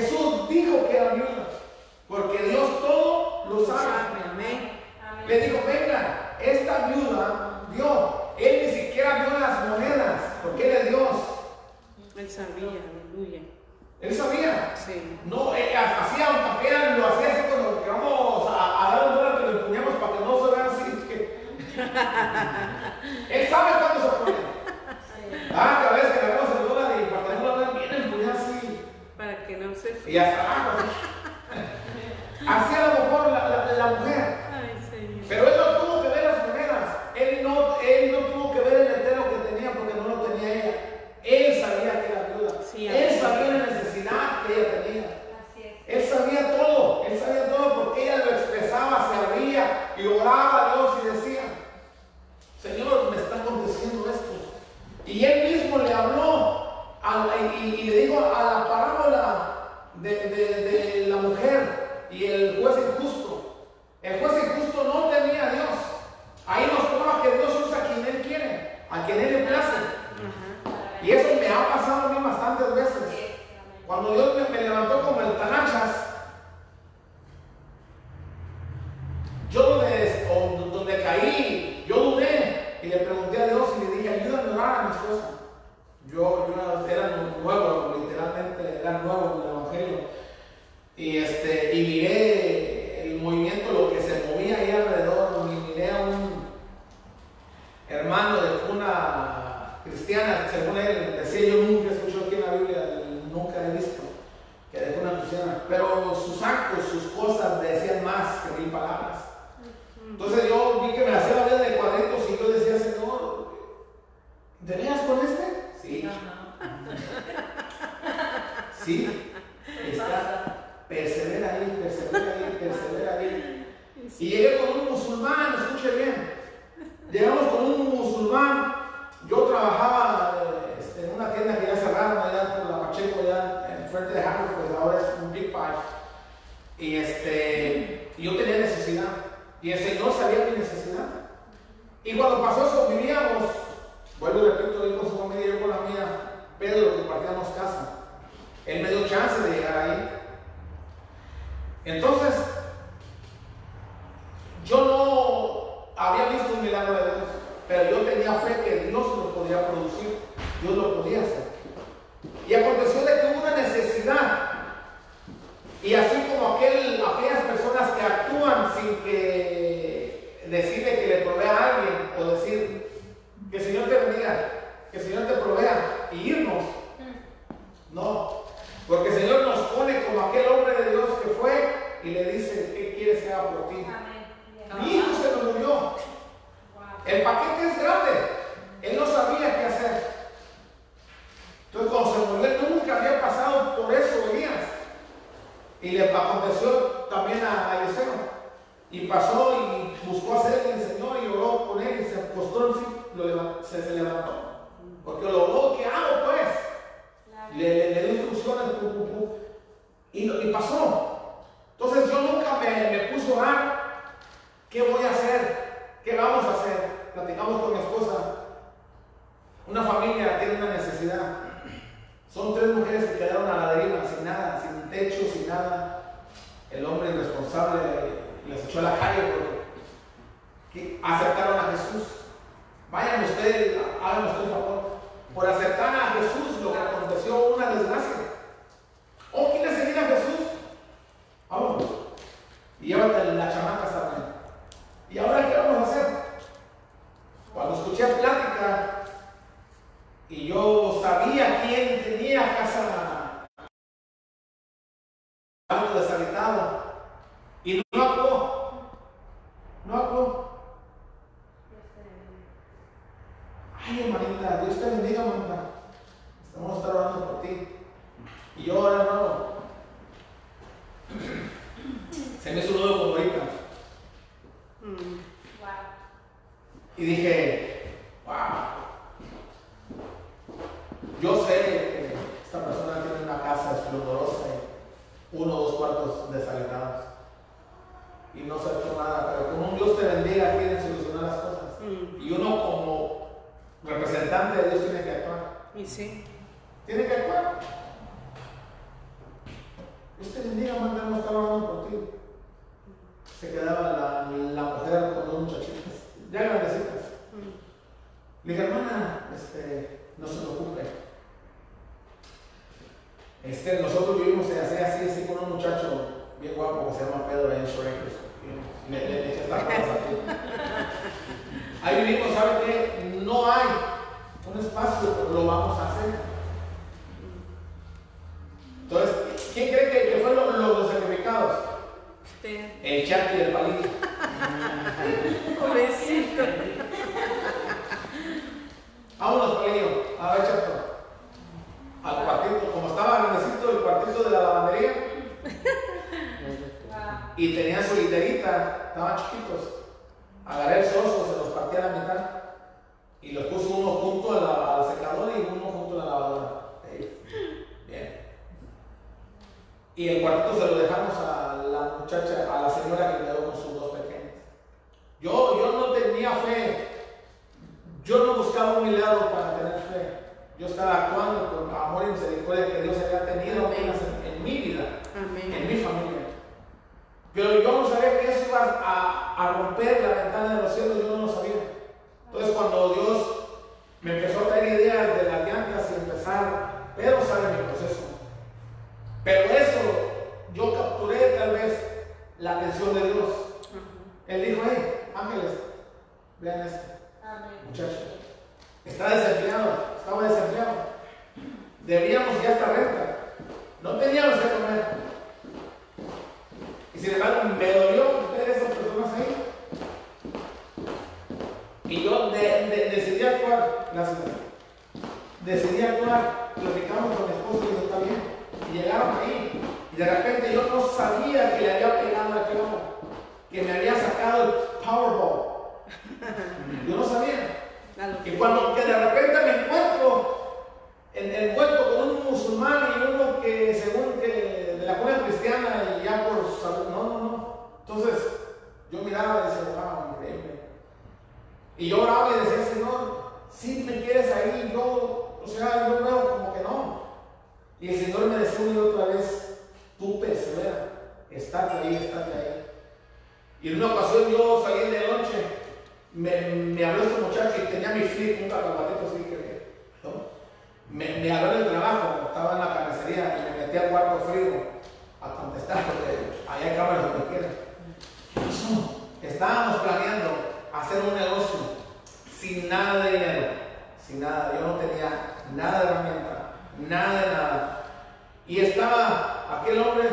Jesús dijo que eran viudas, porque Dios todo lo sabe. Amén. Le dijo, venga, esta viuda dio, él ni siquiera vio las monedas, porque él es Dios. Él sabía, aleluya. Él sabía. Sí. No, él hacía un papel, lo hacía así cuando que vamos a, dar un dólar que le empuñamos para que no se vean así. Que... él sabe cuándo se pone. Sí. Ah, Y hasta abajo. Hacia la Mi hijo se me murió. El paquete es grande. Él no sabía qué hacer. Entonces cuando se murió, él nunca había pasado por eso, Elías. Y le aconteció también a, a Y pasó y buscó hacerle el Señor y oró con él y se acostó y lo levantó, se, levantó. Porque lo oró, ¿qué hago pues? Le, le, dio instrucciones y pasó. Entonces yo nunca me, me puso a qué voy a hacer, qué vamos a hacer. Platicamos con mi esposa. Una familia tiene una necesidad. Son tres mujeres que quedaron a la deriva, sin nada, sin techo, sin nada. El hombre irresponsable les echó a la calle porque aceptaron a Jesús. Vayan ustedes, hagan ustedes favor. Por aceptar a Jesús lo que aconteció una desgracia. llévate la chamaca también. ¿Y ahora qué vamos a hacer? Cuando escuché plática y yo sabía quién tenía casa algo deshabitado y no milagro para tener fe. Yo estaba actuando con amor y misericordia que Dios había tenido en, en mi vida, en mi familia. Pero yo no sabía que eso iba a, a romper la ventana de los cielos, yo no lo sabía. Entonces cuando Dios me empezó a traer ideas de las llantas y empezar, pero sabe mi proceso. Pero eso, yo capturé tal vez la atención de Dios. Él dijo, hey, ángeles, vean esto, muchacho. Está desempleado, estaba desempleado. Debíamos ya esta renta. No teníamos que comer. Y sin embargo, me dolió ver esas personas ahí. Y yo de- de- decidí actuar, gracias. Decidí actuar, platicamos con mi esposo y dijo, está bien. Y llegaron ahí. Y de repente yo no sabía que le había pegado a aquel hombre, que me había sacado el Powerball. Yo no sabía. Lo Y cuando que de repente me encuentro en, envuelto con un musulmán y uno que según que de la comunidad cristiana y ya por salud, no, no, no. Entonces yo miraba y decía, wow, increíble. Y yo oraba y decía, Señor, si me quieres ahí, yo, o sea, yo veo como que no. Y el Señor me decía una y otra vez, tú persevera, estate ahí, estate ahí. Y en una ocasión yo salí de noche, me, habló este muchacho y tenía mi flip, un cacahuatito así que. Me, habló del trabajo, estaba en la carnicería y me metí al cuarto frío a contestar porque allá hay cámaras donde quieran. ¿Qué pasó? Estábamos planeando hacer un negocio sin nada de dinero, sin nada, yo no tenía nada de herramienta, nada de nada. Y estaba aquel hombre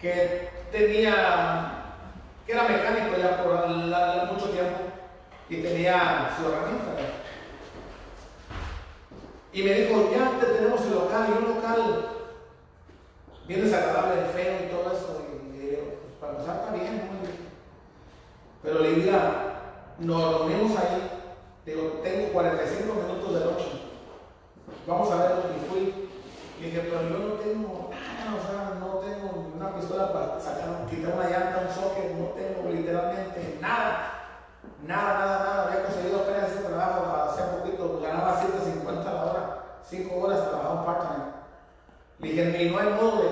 que tenía, que era mecánico ya por mucho tiempo y tenía su herramienta. Y me dijo, ya te tenemos el local, y un local bien desagradable, feo y todo eso. Y le pues para empezar está bien. Pero le digo, "Mira, nos reunimos ahí, digo, tengo 45 minutos de noche, vamos a ver, y fui. Y dije, pero yo no tengo nada, o sea, una pistola para sacar, quitar una llanta, un socket, no tengo literalmente nada. Nada, nada, nada. Había conseguido apenas ese trabajo hace poquito, ganaba 150 a la hora, 5 horas trabajaba part-time. Le dije, y no hay modo de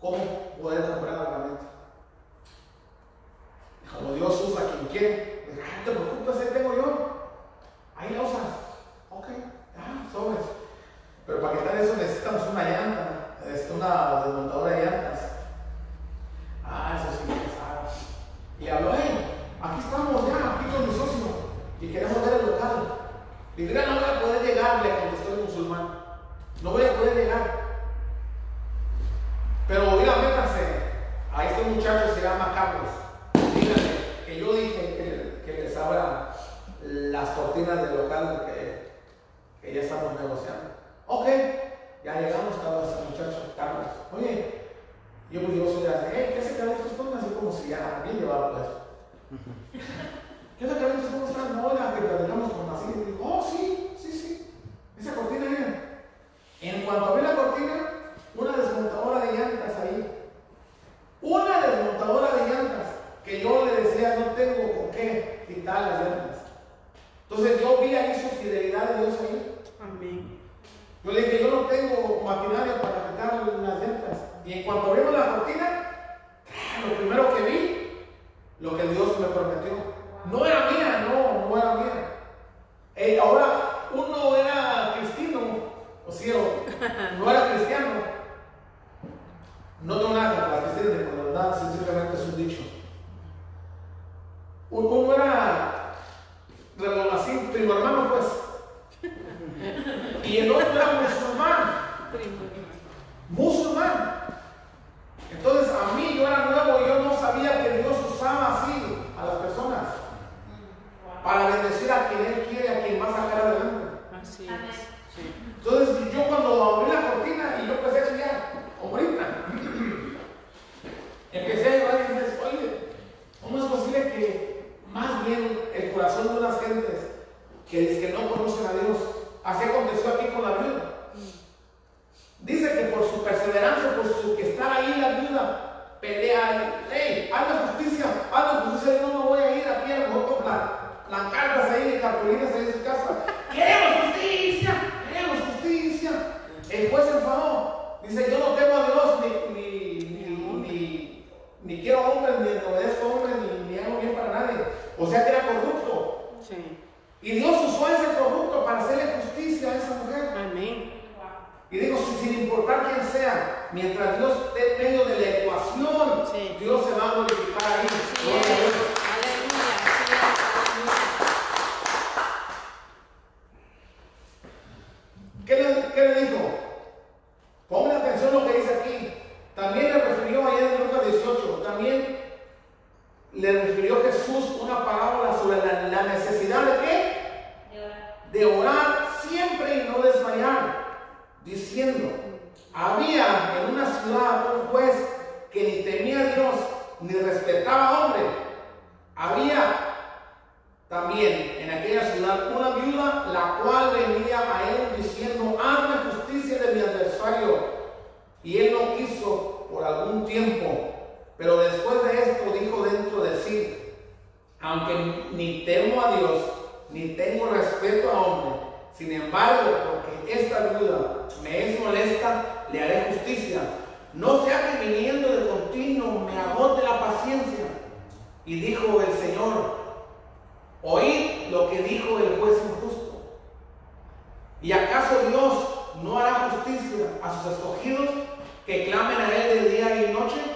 cómo poder comprar la herramienta. Como Dios usa a quien quiere. Dije, "Ah, te preocupes, ahí tengo yo. Ahí la usas. Ok, ah, sobres. Pero para quitar eso necesitamos una llanta, este, una desmontadora de llantas. Ah, eso sí, pesado. Y habló, hey, aquí estamos ya, aquí con mi socio, y queremos ver el local. "Mira, no voy a poder llegar, le contestó el musulmán. No voy a poder llegar. un muchacho se llama Carlos. Díganle que yo dije que, que les abra las cortinas del local que, que ya estamos negociando. Ok, ya llegamos, estaba ese muchacho, Carlos. Oye, yo pues yo soy de hey, ¿qué se Carlitos? Ponme así como si ya bien llevado pues. ¿Qué onda Carlitos? ¿Cómo estás? No, era que platicamos con así. Y digo, oh, sí, sí, sí. Esa cortina, miren. En cuanto abrí la cortina, una desmontadora de llantas ahí. Una desmontadora de llantas que yo le decía, no tengo con qué quitar las llantas. Entonces yo vi ahí su fidelidad de Dios ahí. Amén. Yo le dije, yo no tengo maquinaria para quitar las llantas. Y en cuanto abrimos la cortina, lo primero que vi, lo que Dios me prometió. No era mía, no, no era mía. Eh, ahora, uno era cristiano, o sea, no era cristiano. No tengo nada contra las cristianas, la verdad, sinceramente es un dicho. Uno era así, primo hermano, pues. Y el otro era musulmán. Musulmán. Entonces a mí yo era nuevo y yo no sabía que Dios usaba así a las personas para bendecir a quien Él quiere, a quien va a sacar adelante. Así es. Sí. Entonces yo cuando abrí la cortina y yo empecé a chillar, ahorita, empecé a llorar y dije, oye, ¿cómo es posible que más bien el corazón de unas gentes que, que no conocen a Dios, así aconteció aquí con la viuda? Dice que por su perseverancia, por su que estar ahí la viuda, pelea, hey, hazme justicia, hazme justicia, yo no voy a ir aquí a lo mejor con plancartas ahí, cartulinas ahí en su casa. Queremos justicia, queremos justicia. El juez se enfadó. Dice, yo no temo a Dios, ni, ni, ni, ni, ni quiero hombres, ni obedezco hombres, ni, ni hago bien para nadie. O sea que era corrupto. Sí. Y Dios usó ese corrupto para hacerle justicia a esa mujer. Amén. Y digo, sin importar quién sea, mientras Dios esté en medio de la ecuación, Sí. Dios se va a glorificar ahí. Gloria a. Dios. Aleluya. Así es. Aleluya. ¿Qué le, qué le dijo? Pongan atención lo que dice aquí. También le refirió ayer en Lucas 18, también le refirió Jesús una parábola sobre la, la necesidad de qué? De orar siempre y no desmayar, diciendo, había en una ciudad un juez que ni temía a Dios ni respetaba a hombre. Había también en aquella ciudad una viuda, la cual venía a él diciendo, hazme justicia de mi adversario. Y él no quiso por algún tiempo. Pero después de esto dijo dentro de sí, aunque ni temo a Dios, ni tengo respeto a hombre, sin embargo, porque esta viuda me es molesta, le haré justicia. No sea que viniendo de continuo me agote la paciencia. Y dijo el Señor, Oíd lo que dijo el juez injusto. ¿Y acaso Dios no hará justicia a sus escogidos que clamen a Él de día y noche?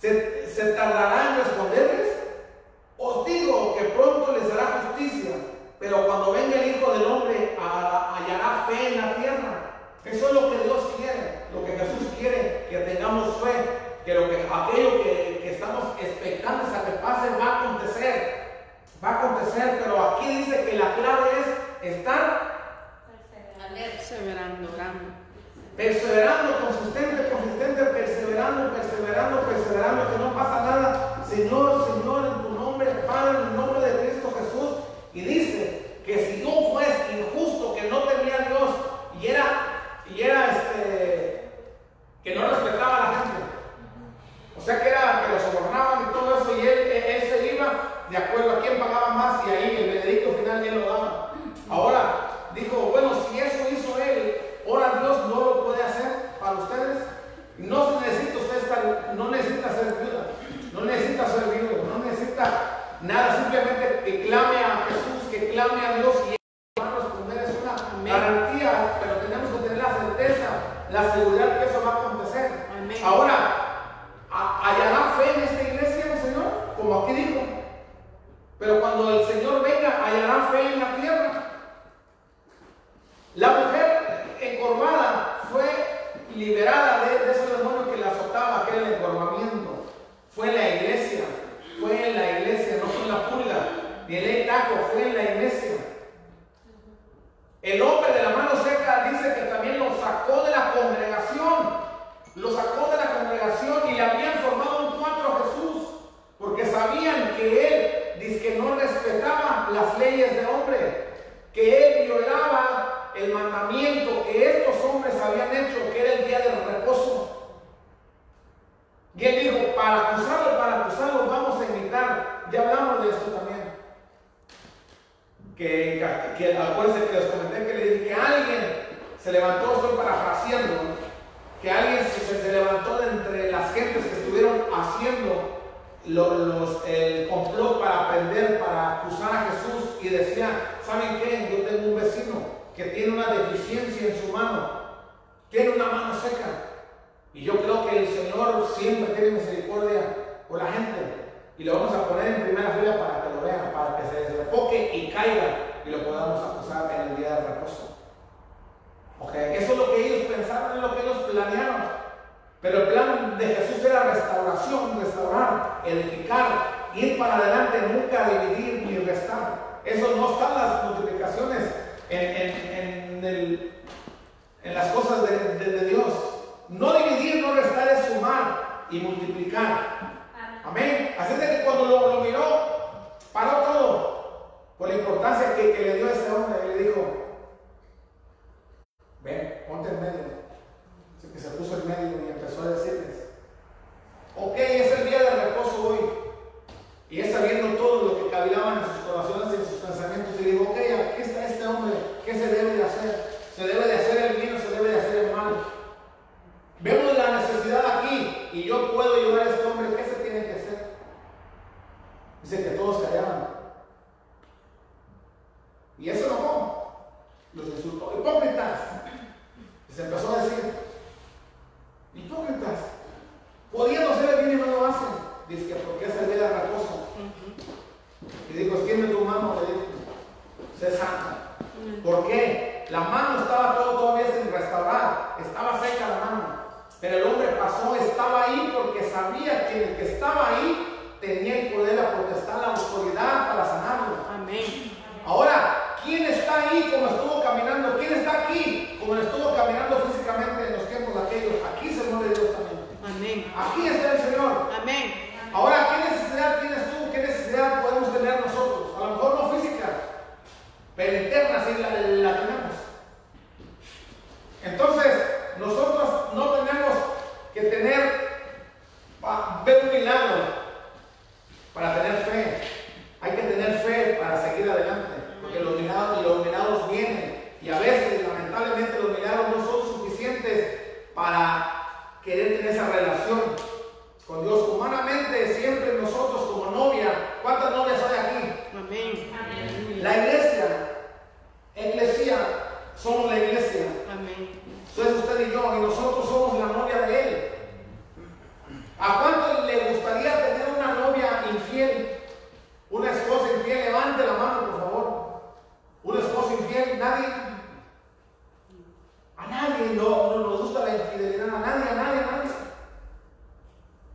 ¿Se, se tardará en responderles? Os digo que pronto les hará justicia, pero cuando venga el Hijo del Hombre ha- hallará fe en la tierra. Eso es lo que Dios quiere, lo que Jesús quiere, que tengamos fe, que, lo que aquello que, que estamos expectantes a que pase va a acontecer. Va a acontecer, pero aquí dice que la clave es estar Perseverando, orando. Perseverando, consistente, consistente, perseverando, perseverando, perseverando, que no pasa nada. Señor, Señor, en tu nombre, Padre, en el nombre de Cristo Jesús. Y dice que si un juez injusto que no tenía a Dios y era, y era este, que no respetaba a la gente, o sea que era que lo sobornaban y todo eso, y él, él- se iba de acuerdo a quién pagaba más, y ahí el veredicto final él lo daba. Ahora, dijo, bueno, si eso hizo él, ahora Dios no lo puede hacer para ustedes. No necesita usted estar, no necesita ser viuda, no necesita ser viudo, no necesita nada, simplemente que clame a Jesús, que clame a Dios y él va a responder. Es una garantía, pero tenemos que tener la certeza, la seguridad fe en la iglesia. El hombre de la mano seca dice que también lo sacó de la congregación. Lo sacó de la congregación y le habían formado un cuatro a Jesús. Porque sabían que él, dice que no respetaba las leyes del hombre. Que él violaba el mandamiento que estos hombres habían hecho, que era el día del reposo. Y él dijo, para acusarlo, para acusarlo, vamos a invitar. Ya hablamos de esto también. Que, que acuérdense que les comenté que le dije que alguien se levantó, estoy parafraseando, que alguien se, levantó de entre las gentes que estuvieron haciendo los, el complot para aprender, para acusar a Jesús y decía, ¿saben qué? Yo tengo un vecino que tiene una deficiencia en su mano, tiene una mano seca. Y yo creo que el Señor siempre tiene misericordia por la gente. Y lo vamos a poner en primera fila para lo para que se desenfoque y caiga y lo podamos acusar en el día del reposo. Okay. Eso es lo que ellos pensaron, es lo que ellos planearon. Pero el plan de Jesús era restauración, restaurar, edificar, ir para adelante, nunca dividir ni restar. Eso no están las multiplicaciones en, en, las cosas de, Dios. No dividir, no restar es sumar y multiplicar. Amén. Así de que cuando lo, miró, paró todo por la importancia que, le dio a ese hombre. Y le dijo, ven, ponte en medio. Así que se puso en medio y empezó a decirles, ok, es el día de reposo hoy. Y es sabiendo todo lo que cavilaban en sus corazones y en sus pensamientos. Y digo, ok, aquí está este hombre, ¿qué se debe de hacer? ¿Se debe de hacer el bien o se debe de hacer el mal? Vemos la necesidad aquí y yo puedo ayudar a este hombre, ¿qué se tiene que hacer? Dice que todos callaban. Y eso no, los insultó, hipócritas. Y se empezó a decir, hipócritas, pudiendo ser el bien y no lo hacen. Dice que porque es el día de reposo. Y dijo, extiende tu mano, le dijo, sé santa. ¿Por qué? La mano estaba todo, todavía sin restaurar, estaba seca la mano. Pero el hombre pasó, estaba ahí porque sabía que el que estaba ahí tenía el poder, la potestad, la autoridad para sanarlo. Amén. Ahora, ¿Quién está ahí como estuvo caminando? ¿Quién está aquí como estuvo caminando físicamente en los tiempos aquellos? Aquí se mueve Dios también. Amén. Aquí está el Señor. Amén. Ahora, ¿qué necesidad tienes tú? ¿Qué necesidad podemos tener nosotros? A lo mejor no física, pero interna sí la, la tenemos. Entonces, nosotros no tenemos que tener, ver un milagro para tener fe. Hay que tener fe para seguir adelante que los milagros, los milagros vienen y a veces lamentablemente los milagros no son suficientes para querer tener esa relación con Dios. Humanamente siempre nosotros como novia, ¿cuántas novias hay aquí? Amén. La iglesia, iglesia, somos la iglesia. Amén. Soy usted y yo y nosotros somos la novia de Él. ¿A cuánto le gustaría tener? Una esposa infiel, levante la mano por favor. Un esposo infiel, nadie. A nadie no, nos gusta la infidelidad, a nadie, a nadie, a nadie.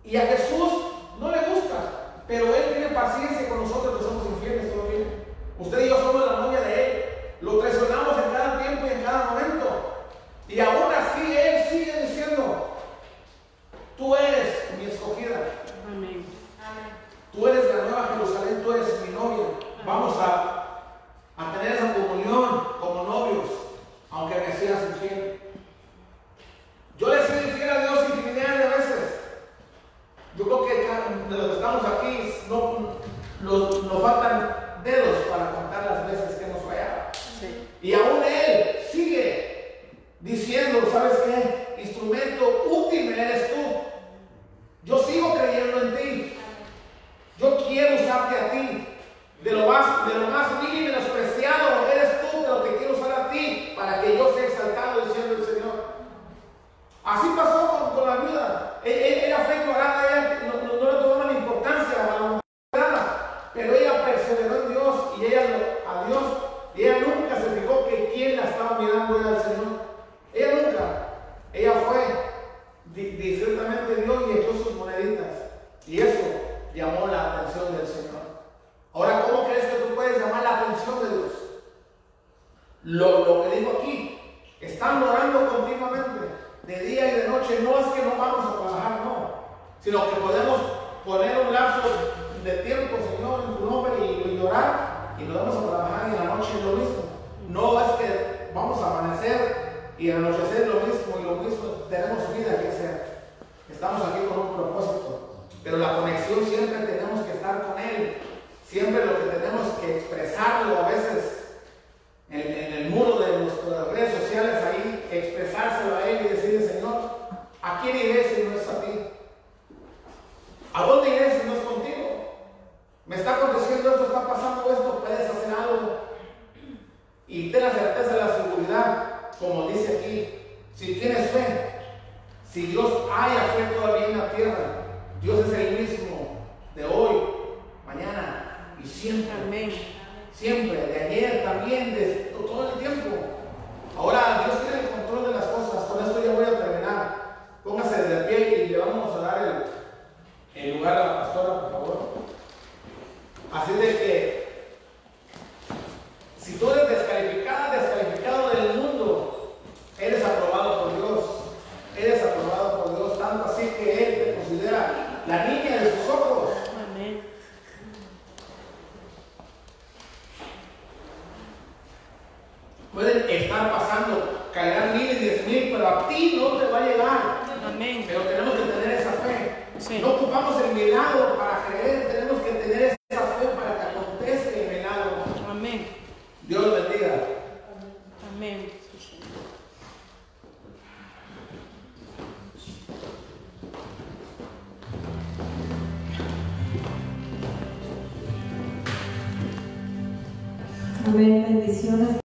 Y a Jesús no le gusta, pero Él tiene paciencia con nosotros que somos infieles todavía. Usted y yo somos la novia de Él. Lo traicionamos en cada tiempo y en cada momento. Y aún así Él sigue diciendo, tú eres mi escogida. Amén. Tú eres la nueva Jerusalén,